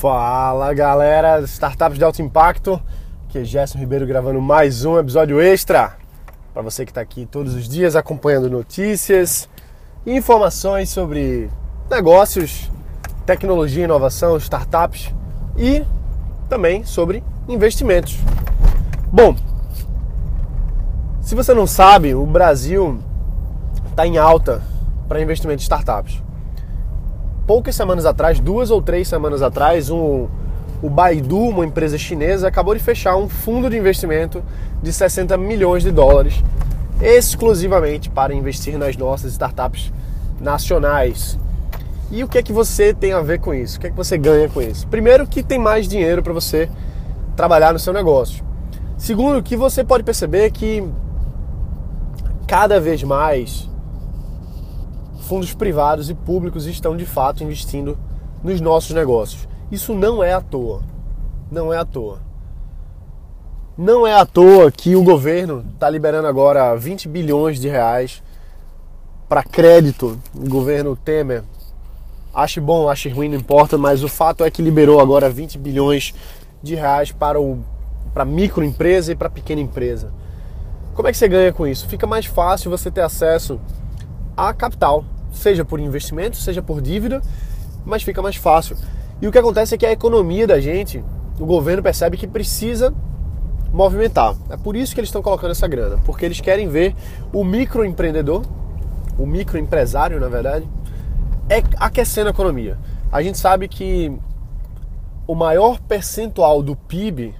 Fala galera, startups de alto impacto, que é Gerson Ribeiro gravando mais um episódio extra para você que está aqui todos os dias acompanhando notícias informações sobre negócios, tecnologia, inovação, startups e também sobre investimentos. Bom, se você não sabe, o Brasil está em alta para investimento em startups poucas semanas atrás, duas ou três semanas atrás, um, o Baidu, uma empresa chinesa, acabou de fechar um fundo de investimento de 60 milhões de dólares exclusivamente para investir nas nossas startups nacionais. E o que é que você tem a ver com isso? O que é que você ganha com isso? Primeiro, que tem mais dinheiro para você trabalhar no seu negócio. Segundo, que você pode perceber que cada vez mais fundos privados e públicos estão de fato investindo nos nossos negócios. Isso não é à toa. Não é à toa. Não é à toa que o governo está liberando agora 20 bilhões de reais para crédito. O governo Temer. Ache bom, ache ruim, não importa, mas o fato é que liberou agora 20 bilhões de reais para, o, para microempresa e para pequena empresa. Como é que você ganha com isso? Fica mais fácil você ter acesso a capital, seja por investimento, seja por dívida, mas fica mais fácil. E o que acontece é que a economia da gente, o governo percebe que precisa movimentar. É por isso que eles estão colocando essa grana, porque eles querem ver o microempreendedor, o microempresário, na verdade, é aquecendo a economia. A gente sabe que o maior percentual do PIB,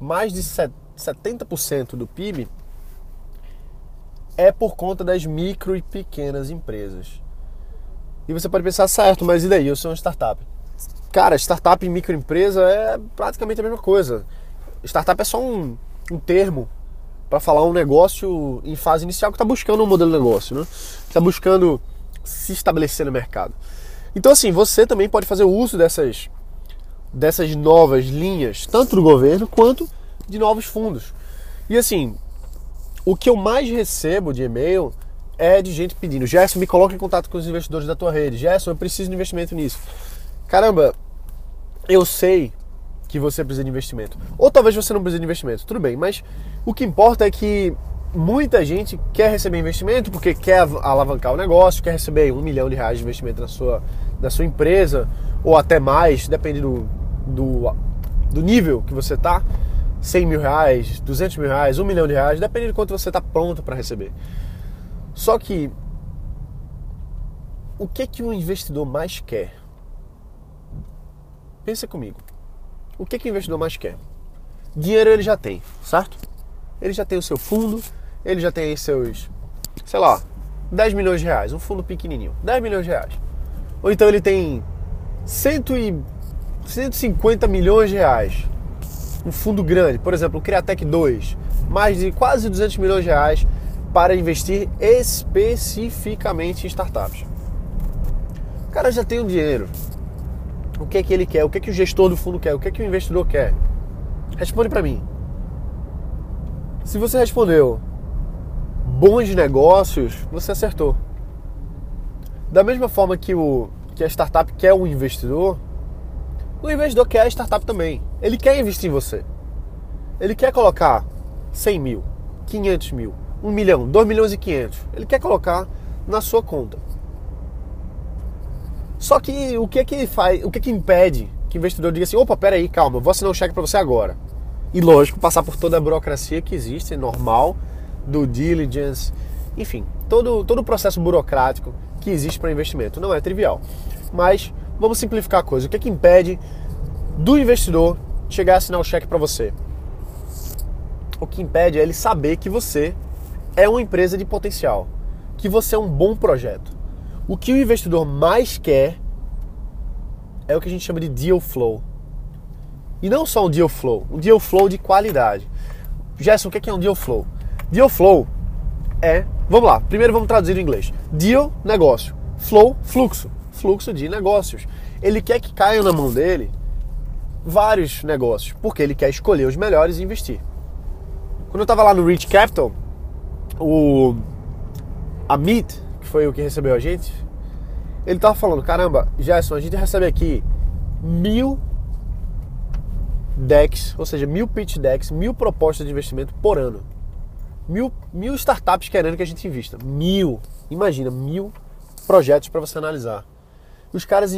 mais de 70% do PIB, é por conta das micro e pequenas empresas. E você pode pensar, certo, mas e daí? Eu sou uma startup. Cara, startup e microempresa é praticamente a mesma coisa. Startup é só um, um termo para falar um negócio em fase inicial que está buscando um modelo de negócio, né? Está buscando se estabelecer no mercado. Então, assim, você também pode fazer uso dessas, dessas novas linhas, tanto do governo quanto de novos fundos. E assim, o que eu mais recebo de e-mail é de gente pedindo: Gerson, me coloque em contato com os investidores da tua rede. Gerson, eu preciso de investimento nisso. Caramba, eu sei que você precisa de investimento. Ou talvez você não precise de investimento, tudo bem, mas o que importa é que muita gente quer receber investimento porque quer alavancar o negócio, quer receber um milhão de reais de investimento na sua, na sua empresa, ou até mais, depende do, do, do nível que você está. 100 mil reais, 200 mil reais, 1 milhão de reais, depende de quanto você está pronto para receber. Só que o que que o investidor mais quer? Pensa comigo. O que que o investidor mais quer? Dinheiro ele já tem, certo? Ele já tem o seu fundo, ele já tem seus, sei lá, 10 milhões de reais, um fundo pequenininho, 10 milhões de reais. Ou então ele tem 100 e 150 milhões de reais um fundo grande, por exemplo, o Criatec 2, mais de quase 200 milhões de reais para investir especificamente em startups. O cara já tem o dinheiro. O que é que ele quer? O que é que o gestor do fundo quer? O que é que o investidor quer? Responde para mim. Se você respondeu bons negócios, você acertou. Da mesma forma que, o, que a startup quer um investidor, o investidor quer a startup também. Ele quer investir em você. Ele quer colocar 100 mil, 500 mil, 1 milhão, 2 milhões e 500. Ele quer colocar na sua conta. Só que o que é que faz, o que é que impede que o investidor diga assim, opa, peraí, calma, eu vou assinar um cheque para você agora. E lógico, passar por toda a burocracia que existe, normal, do diligence, enfim, todo, todo o processo burocrático que existe para investimento. Não é trivial. Mas vamos simplificar a coisa. O que é que impede do investidor chegar a assinar o cheque para você? O que impede é ele saber que você é uma empresa de potencial, que você é um bom projeto. O que o investidor mais quer é o que a gente chama de deal flow. E não só um deal flow, um deal flow de qualidade. Gerson, o que é um deal flow? Deal flow é, vamos lá, primeiro vamos traduzir em inglês. Deal, negócio. Flow, fluxo. Fluxo de negócios. Ele quer que caiam na mão dele vários negócios, porque ele quer escolher os melhores e investir. Quando eu estava lá no Rich Capital, o Amit, que foi o que recebeu a gente, ele estava falando, caramba, Gerson, a gente recebe aqui mil decks, ou seja, mil pitch decks, mil propostas de investimento por ano. Mil, mil startups querendo que a gente invista. Mil. Imagina, mil projetos para você analisar. Os caras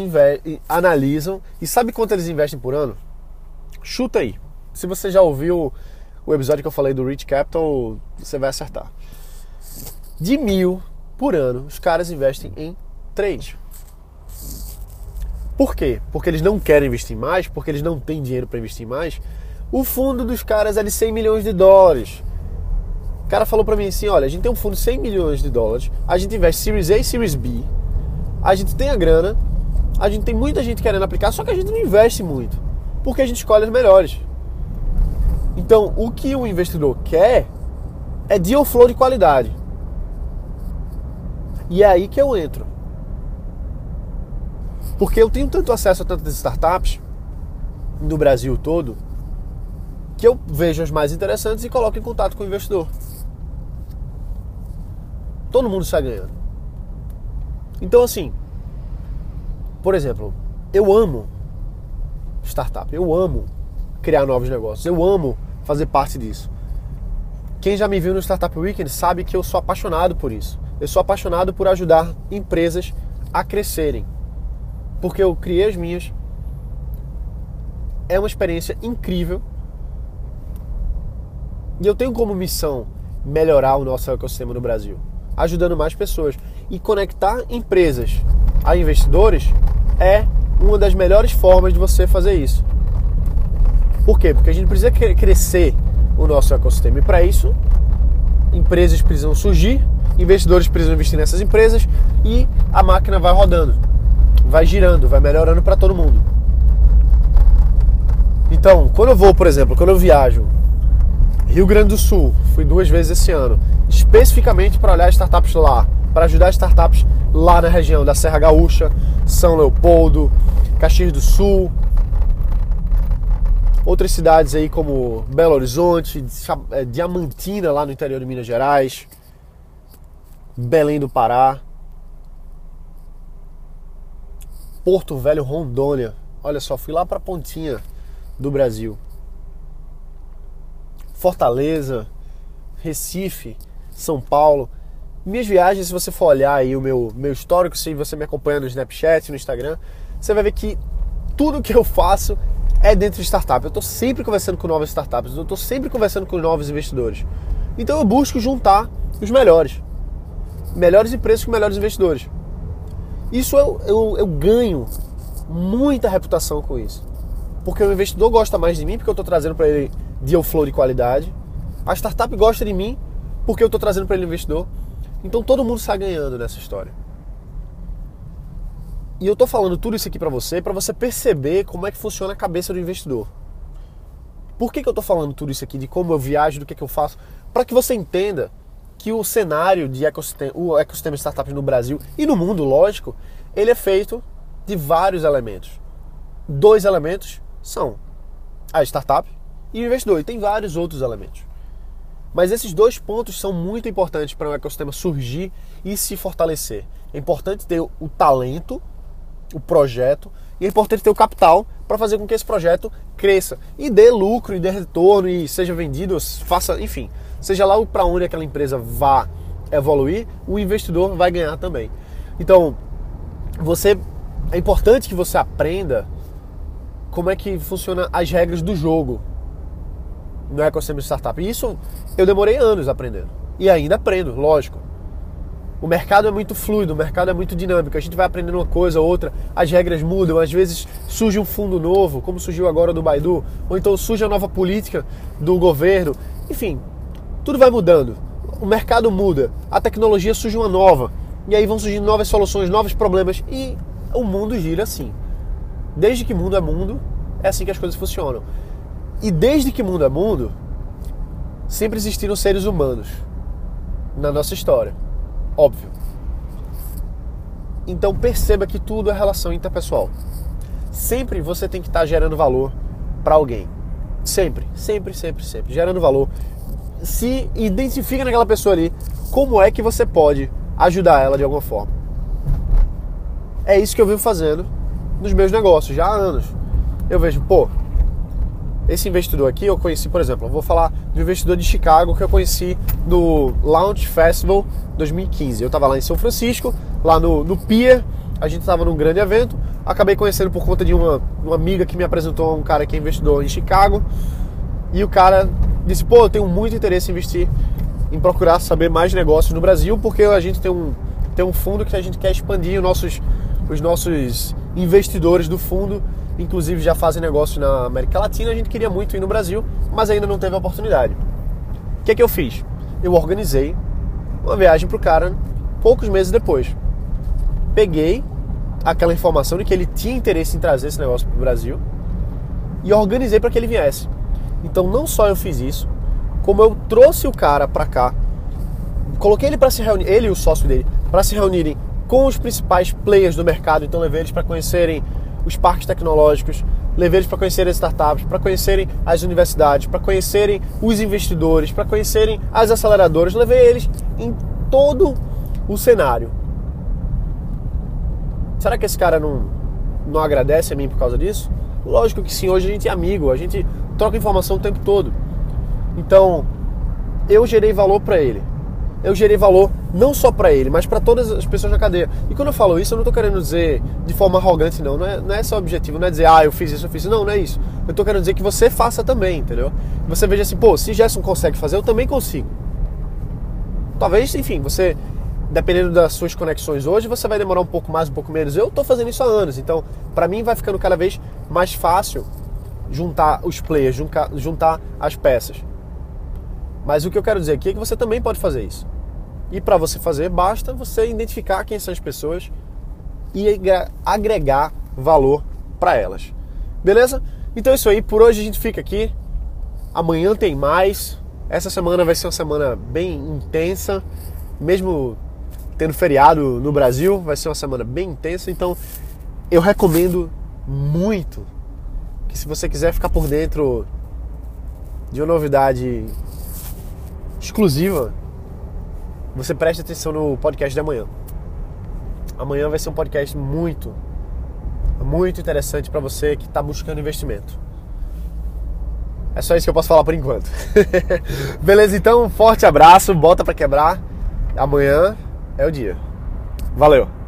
analisam e sabe quanto eles investem por ano? Chuta aí. Se você já ouviu o episódio que eu falei do Rich Capital, você vai acertar. De mil por ano, os caras investem em trade. Por quê? Porque eles não querem investir mais, porque eles não têm dinheiro para investir mais. O fundo dos caras é de 100 milhões de dólares. O cara falou para mim assim: olha, a gente tem um fundo de 100 milhões de dólares, a gente investe Series A e Series B, a gente tem a grana, a gente tem muita gente querendo aplicar, só que a gente não investe muito, porque a gente escolhe as melhores. Então, o que o investidor quer é deal flow de qualidade. E é aí que eu entro. Porque eu tenho tanto acesso a tantas startups no Brasil todo que eu vejo as mais interessantes e coloco em contato com o investidor. Todo mundo sai ganhando. Então, assim, por exemplo, eu amo startup, eu amo criar novos negócios, eu amo fazer parte disso. Quem já me viu no Startup Weekend sabe que eu sou apaixonado por isso. Eu sou apaixonado por ajudar empresas a crescerem. Porque eu criei as minhas. É uma experiência incrível. E eu tenho como missão melhorar o nosso ecossistema no Brasil, ajudando mais pessoas. E conectar empresas a investidores é uma das melhores formas de você fazer isso. Por quê? Porque a gente precisa crescer o nosso ecossistema. E para isso, empresas precisam surgir, investidores precisam investir nessas empresas e a máquina vai rodando, vai girando, vai melhorando para todo mundo. Então, quando eu vou, por exemplo, quando eu viajo Rio Grande do Sul, fui duas vezes esse ano, especificamente para olhar startups lá, para ajudar startups lá na região da Serra Gaúcha, São Leopoldo, Caxias do Sul, Outras cidades aí como Belo Horizonte, é, Diamantina lá no interior de Minas Gerais, Belém do Pará, Porto Velho, Rondônia. Olha só, fui lá para a pontinha do Brasil. Fortaleza, Recife, São Paulo. Minhas viagens, se você for olhar aí o meu, meu histórico, se você me acompanha no Snapchat, no Instagram, você vai ver que tudo que eu faço é dentro de startup. Eu estou sempre conversando com novas startups, eu estou sempre conversando com novos investidores. Então eu busco juntar os melhores. Melhores empresas com melhores investidores. Isso eu, eu, eu ganho muita reputação com isso. Porque o investidor gosta mais de mim, porque eu estou trazendo para ele deal flow de qualidade. A startup gosta de mim, porque eu estou trazendo para ele investidor. Então todo mundo está ganhando nessa história. E eu tô falando tudo isso aqui para você, para você perceber como é que funciona a cabeça do investidor. Por que, que eu tô falando tudo isso aqui, de como eu viajo, do que, que eu faço? Para que você entenda que o cenário de ecossistema, o ecossistema startups no Brasil e no mundo, lógico, ele é feito de vários elementos. Dois elementos são a startup e o investidor, e tem vários outros elementos. Mas esses dois pontos são muito importantes para o ecossistema surgir e se fortalecer. É importante ter o talento o projeto e é importante ter o capital para fazer com que esse projeto cresça e dê lucro e dê retorno e seja vendido, faça, enfim, seja lá para onde aquela empresa vá evoluir, o investidor vai ganhar também. Então, você é importante que você aprenda como é que funciona as regras do jogo no ecossistema de startup. Isso eu demorei anos aprendendo. E ainda aprendo, lógico. O mercado é muito fluido, o mercado é muito dinâmico. A gente vai aprendendo uma coisa, outra, as regras mudam, às vezes surge um fundo novo, como surgiu agora do Baidu, ou então surge a nova política do governo. Enfim, tudo vai mudando. O mercado muda, a tecnologia surge uma nova, e aí vão surgindo novas soluções, novos problemas, e o mundo gira assim. Desde que mundo é mundo, é assim que as coisas funcionam. E desde que mundo é mundo, sempre existiram seres humanos na nossa história. Óbvio. Então perceba que tudo é relação interpessoal. Sempre você tem que estar gerando valor para alguém. Sempre, sempre, sempre, sempre. Gerando valor. Se identifica naquela pessoa ali como é que você pode ajudar ela de alguma forma. É isso que eu venho fazendo nos meus negócios já há anos. Eu vejo, pô, esse investidor aqui eu conheci, por exemplo, eu vou falar do investidor de Chicago que eu conheci no Launch Festival 2015. Eu estava lá em São Francisco, lá no, no Pier, a gente estava num grande evento, acabei conhecendo por conta de uma, uma amiga que me apresentou um cara que é investidor em Chicago, e o cara disse, pô, eu tenho muito interesse em investir, em procurar saber mais negócios no Brasil, porque a gente tem um, tem um fundo que a gente quer expandir os nossos, os nossos investidores do fundo inclusive já fazem negócio na América Latina, a gente queria muito ir no Brasil, mas ainda não teve a oportunidade. O que é que eu fiz? Eu organizei uma viagem para o cara poucos meses depois. Peguei aquela informação de que ele tinha interesse em trazer esse negócio para o Brasil e organizei para que ele viesse. Então não só eu fiz isso, como eu trouxe o cara para cá, coloquei ele para se reunir, ele e o sócio dele, para se reunirem com os principais players do mercado, então levei eles para conhecerem os parques tecnológicos, levei eles para conhecerem as startups, para conhecerem as universidades, para conhecerem os investidores, para conhecerem as aceleradoras, levei eles em todo o cenário. Será que esse cara não, não agradece a mim por causa disso? Lógico que sim, hoje a gente é amigo, a gente troca informação o tempo todo. Então, eu gerei valor para ele eu gerei valor não só para ele, mas para todas as pessoas na cadeia. E quando eu falo isso, eu não estou querendo dizer de forma arrogante, não. Não é, não é esse o objetivo, não é dizer, ah, eu fiz isso, eu fiz isso. Não, não é isso. Eu estou querendo dizer que você faça também, entendeu? Você veja assim, pô, se Gerson consegue fazer, eu também consigo. Talvez, enfim, você, dependendo das suas conexões hoje, você vai demorar um pouco mais, um pouco menos. Eu estou fazendo isso há anos, então, para mim vai ficando cada vez mais fácil juntar os players, juntar, as peças. Mas o que eu quero dizer aqui é que você também pode fazer isso. E para você fazer, basta você identificar quem são as pessoas e agregar valor para elas. Beleza? Então é isso aí, por hoje a gente fica aqui. Amanhã tem mais. Essa semana vai ser uma semana bem intensa, mesmo tendo feriado no Brasil, vai ser uma semana bem intensa. Então eu recomendo muito que se você quiser ficar por dentro de uma novidade exclusiva, você preste atenção no podcast de amanhã. Amanhã vai ser um podcast muito, muito interessante para você que está buscando investimento. É só isso que eu posso falar por enquanto. Beleza? Então, um forte abraço, bota para quebrar. Amanhã é o dia. Valeu!